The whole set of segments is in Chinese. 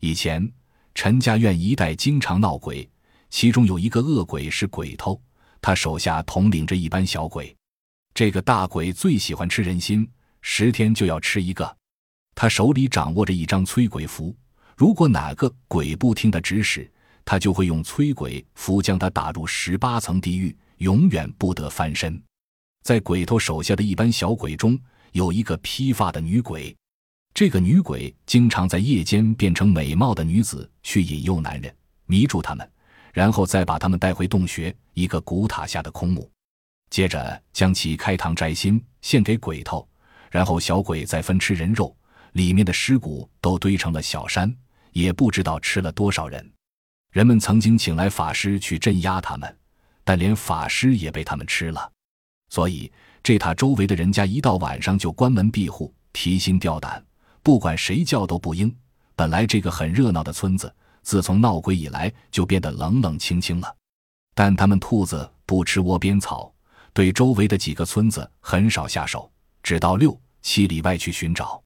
以前陈家院一带经常闹鬼，其中有一个恶鬼是鬼头，他手下统领着一班小鬼。这个大鬼最喜欢吃人心，十天就要吃一个。他手里掌握着一张催鬼符，如果哪个鬼不听他指使，他就会用催鬼符将他打入十八层地狱，永远不得翻身。在鬼头手下的一班小鬼中，有一个披发的女鬼。这个女鬼经常在夜间变成美貌的女子，去引诱男人，迷住他们，然后再把他们带回洞穴一个古塔下的空墓，接着将其开膛摘心献给鬼头，然后小鬼再分吃人肉，里面的尸骨都堆成了小山，也不知道吃了多少人。人们曾经请来法师去镇压他们，但连法师也被他们吃了。所以这塔周围的人家一到晚上就关门闭户，提心吊胆。不管谁叫都不应。本来这个很热闹的村子，自从闹鬼以来就变得冷冷清清了。但他们兔子不吃窝边草，对周围的几个村子很少下手，只到六七里外去寻找。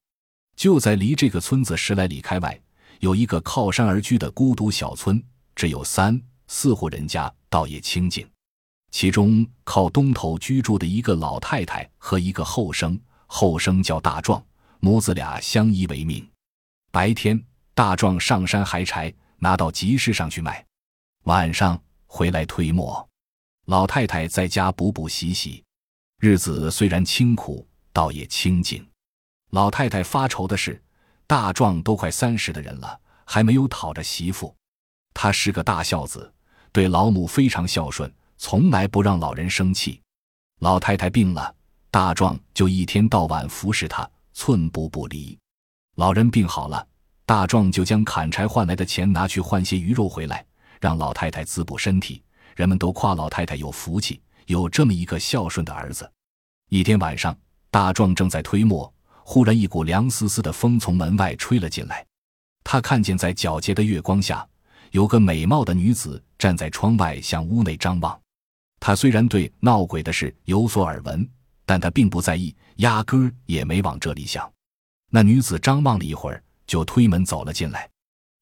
就在离这个村子十来里开外，有一个靠山而居的孤独小村，只有三四户人家，倒也清静。其中靠东头居住的一个老太太和一个后生，后生叫大壮。母子俩相依为命，白天大壮上山抬柴，拿到集市上去卖；晚上回来推磨。老太太在家补补洗洗，日子虽然清苦，倒也清静。老太太发愁的是，大壮都快三十的人了，还没有讨着媳妇。他是个大孝子，对老母非常孝顺，从来不让老人生气。老太太病了，大壮就一天到晚服侍她。寸步不离。老人病好了，大壮就将砍柴换来的钱拿去换些鱼肉回来，让老太太滋补身体。人们都夸老太太有福气，有这么一个孝顺的儿子。一天晚上，大壮正在推磨，忽然一股凉丝丝的风从门外吹了进来。他看见在皎洁的月光下，有个美貌的女子站在窗外向屋内张望。他虽然对闹鬼的事有所耳闻。但他并不在意，压根儿也没往这里想。那女子张望了一会儿，就推门走了进来，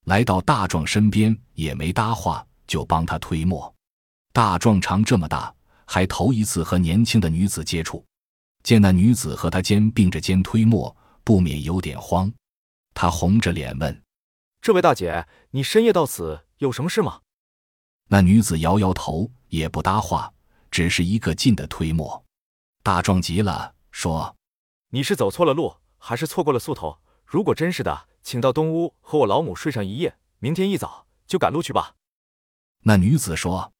来到大壮身边，也没搭话，就帮他推磨。大壮长这么大，还头一次和年轻的女子接触，见那女子和他肩并着肩推磨，不免有点慌。他红着脸问：“这位大姐，你深夜到此有什么事吗？”那女子摇摇头，也不搭话，只是一个劲的推磨。大壮急了，说：“你是走错了路，还是错过了宿头？如果真是的，请到东屋和我老母睡上一夜，明天一早就赶路去吧。”那女子说：“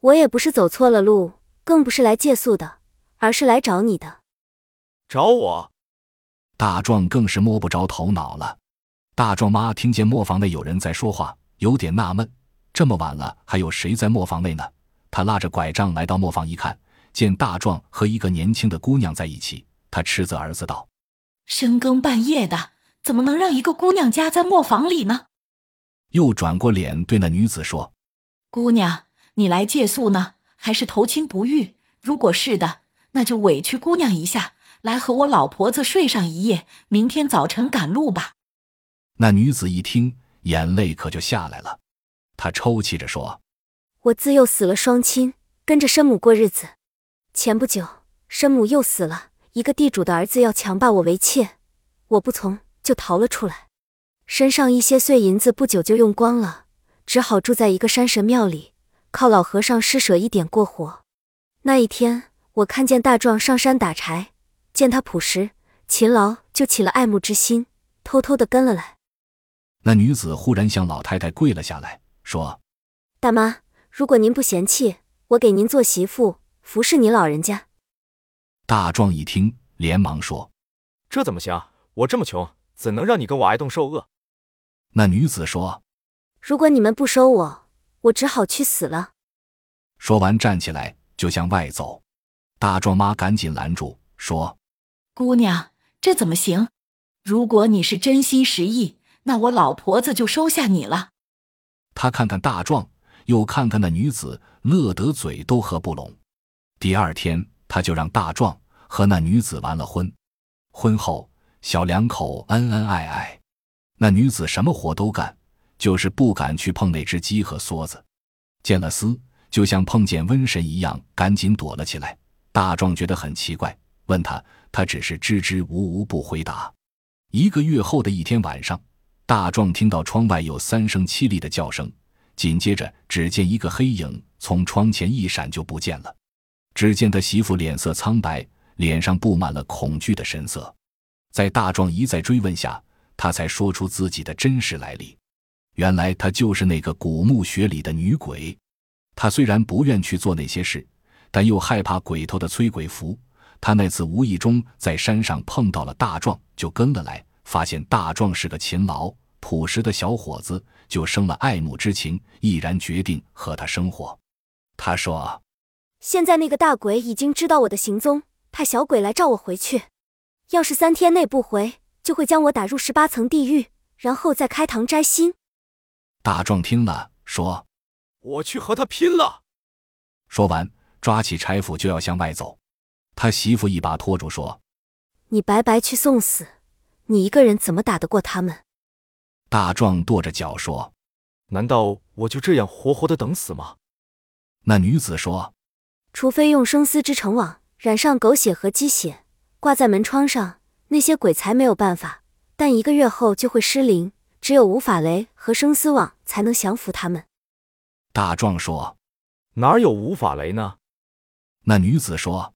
我也不是走错了路，更不是来借宿的，而是来找你的。”找我？大壮更是摸不着头脑了。大壮妈听见磨坊内有人在说话，有点纳闷：这么晚了，还有谁在磨坊内呢？她拉着拐杖来到磨坊一看。见大壮和一个年轻的姑娘在一起，他斥责儿子道：“深更半夜的，怎么能让一个姑娘家在磨坊里呢？”又转过脸对那女子说：“姑娘，你来借宿呢，还是投亲不遇？如果是的，那就委屈姑娘一下，来和我老婆子睡上一夜，明天早晨赶路吧。”那女子一听，眼泪可就下来了，她抽泣着说：“我自幼死了双亲，跟着生母过日子。”前不久，生母又死了，一个地主的儿子要强霸我为妾，我不从，就逃了出来。身上一些碎银子不久就用光了，只好住在一个山神庙里，靠老和尚施舍一点过活。那一天，我看见大壮上山打柴，见他朴实勤劳，就起了爱慕之心，偷偷的跟了来。那女子忽然向老太太跪了下来，说：“大妈，如果您不嫌弃，我给您做媳妇。”服侍你老人家。大壮一听，连忙说：“这怎么行？我这么穷，怎能让你跟我挨冻受饿？”那女子说：“如果你们不收我，我只好去死了。”说完，站起来就向外走。大壮妈赶紧拦住，说：“姑娘，这怎么行？如果你是真心实意，那我老婆子就收下你了。”他看看大壮，又看看那女子，乐得嘴都合不拢。第二天，他就让大壮和那女子完了婚。婚后，小两口恩恩爱爱。那女子什么活都干，就是不敢去碰那只鸡和梭子。见了厮，就像碰见瘟神一样，赶紧躲了起来。大壮觉得很奇怪，问他，他只是支支吾吾不回答。一个月后的一天晚上，大壮听到窗外有三声凄厉的叫声，紧接着只见一个黑影从窗前一闪就不见了。只见他媳妇脸色苍白，脸上布满了恐惧的神色。在大壮一再追问下，他才说出自己的真实来历。原来她就是那个古墓穴里的女鬼。他虽然不愿去做那些事，但又害怕鬼头的催鬼符。他那次无意中在山上碰到了大壮，就跟了来。发现大壮是个勤劳朴实的小伙子，就生了爱慕之情，毅然决定和他生活。他说：“现在那个大鬼已经知道我的行踪，派小鬼来召我回去。要是三天内不回，就会将我打入十八层地狱，然后再开膛摘心。”大壮听了，说：“我去和他拼了！”说完，抓起柴斧就要向外走。他媳妇一把拖住，说：“你白白去送死。”你一个人怎么打得过他们？大壮跺着脚说：“难道我就这样活活的等死吗？”那女子说：“除非用生丝织成网，染上狗血和鸡血，挂在门窗上，那些鬼才没有办法。但一个月后就会失灵，只有无法雷和生丝网才能降服他们。”大壮说：“哪有无法雷呢？”那女子说：“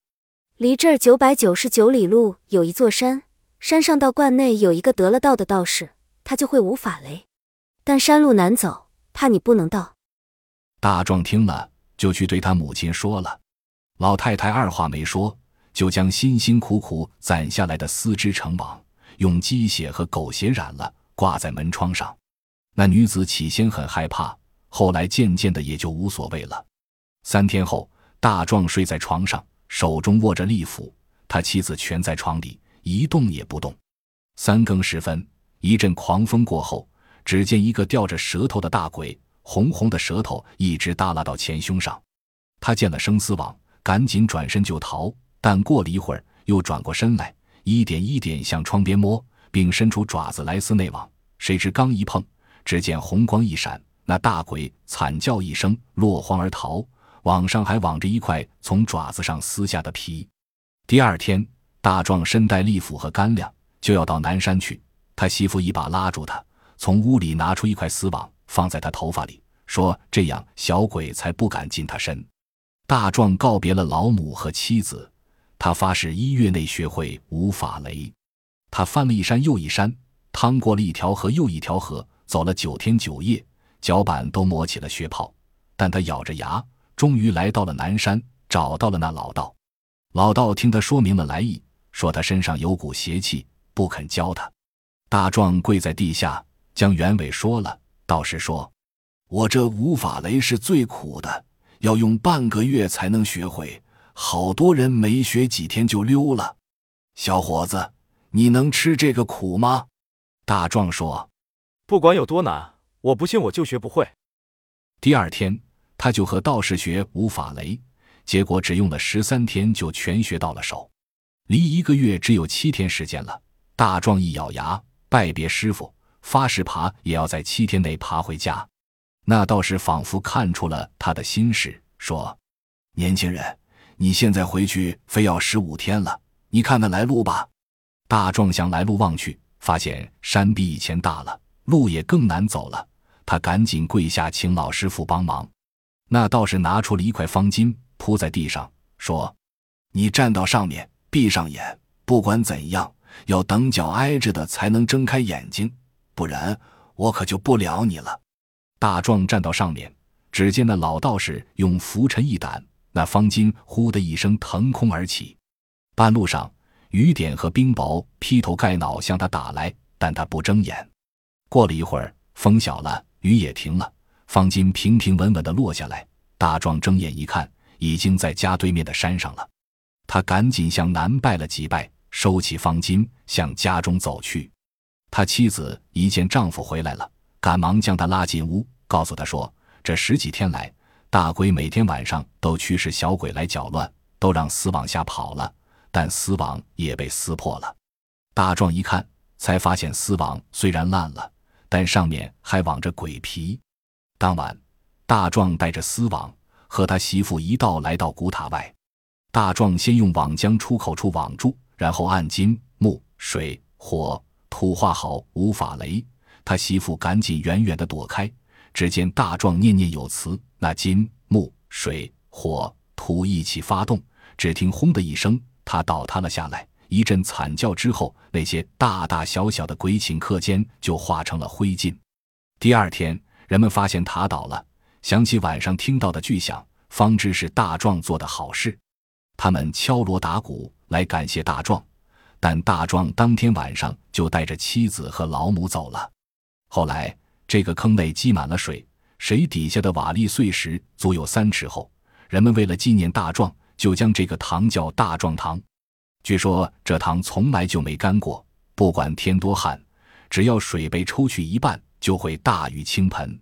离这儿九百九十九里路有一座山。”山上道观内有一个得了道的道士，他就会无法雷，但山路难走，怕你不能到。大壮听了，就去对他母亲说了。老太太二话没说，就将辛辛苦苦攒下来的丝织成网，用鸡血和狗血染了，挂在门窗上。那女子起先很害怕，后来渐渐的也就无所谓了。三天后，大壮睡在床上，手中握着利斧，他妻子蜷在床里。一动也不动。三更时分，一阵狂风过后，只见一个吊着舌头的大鬼，红红的舌头一直耷拉到前胸上。他见了生丝网，赶紧转身就逃。但过了一会儿，又转过身来，一点一点向窗边摸，并伸出爪子来撕内网。谁知刚一碰，只见红光一闪，那大鬼惨叫一声，落荒而逃。网上还网着一块从爪子上撕下的皮。第二天。大壮身带利斧和干粮，就要到南山去。他媳妇一把拉住他，从屋里拿出一块丝网，放在他头发里，说：“这样小鬼才不敢近他身。”大壮告别了老母和妻子，他发誓一月内学会无法雷。他翻了一山又一山，趟过了一条河又一条河，走了九天九夜，脚板都磨起了血泡。但他咬着牙，终于来到了南山，找到了那老道。老道听他说明了来意。说他身上有股邪气，不肯教他。大壮跪在地下，将原委说了。道士说：“我这无法雷是最苦的，要用半个月才能学会，好多人没学几天就溜了。小伙子，你能吃这个苦吗？”大壮说：“不管有多难，我不信我就学不会。”第二天，他就和道士学无法雷，结果只用了十三天就全学到了手。离一个月只有七天时间了，大壮一咬牙拜别师傅，发誓爬也要在七天内爬回家。那道士仿佛看出了他的心事，说：“年轻人，你现在回去非要十五天了，你看看来路吧。”大壮向来路望去，发现山比以前大了，路也更难走了。他赶紧跪下请老师傅帮忙。那道士拿出了一块方巾铺在地上，说：“你站到上面。”闭上眼，不管怎样，要等脚挨着的才能睁开眼睛，不然我可就不了你了。大壮站到上面，只见那老道士用拂尘一掸，那方巾呼的一声腾空而起。半路上，雨点和冰雹劈头盖脑向他打来，但他不睁眼。过了一会儿，风小了，雨也停了，方巾平平稳稳地落下来。大壮睁眼一看，已经在家对面的山上了。他赶紧向南拜了几拜，收起方巾，向家中走去。他妻子一见丈夫回来了，赶忙将他拉进屋，告诉他说：“这十几天来，大鬼每天晚上都驱使小鬼来搅乱，都让丝网吓跑了，但丝网也被撕破了。”大壮一看，才发现丝网虽然烂了，但上面还网着鬼皮。当晚，大壮带着丝网和他媳妇一道来到古塔外。大壮先用网将出口处网住，然后按金木水火土画好五法雷。他媳妇赶紧远远地躲开。只见大壮念念有词，那金木水火土一起发动。只听“轰”的一声，他倒塌了下来。一阵惨叫之后，那些大大小小的鬼寝客间就化成了灰烬。第二天，人们发现塔倒了，想起晚上听到的巨响，方知是大壮做的好事。他们敲锣打鼓来感谢大壮，但大壮当天晚上就带着妻子和老母走了。后来，这个坑内积满了水，水底下的瓦砾碎石足有三尺厚。人们为了纪念大壮，就将这个塘叫大壮塘。据说这塘从来就没干过，不管天多旱，只要水被抽去一半，就会大雨倾盆。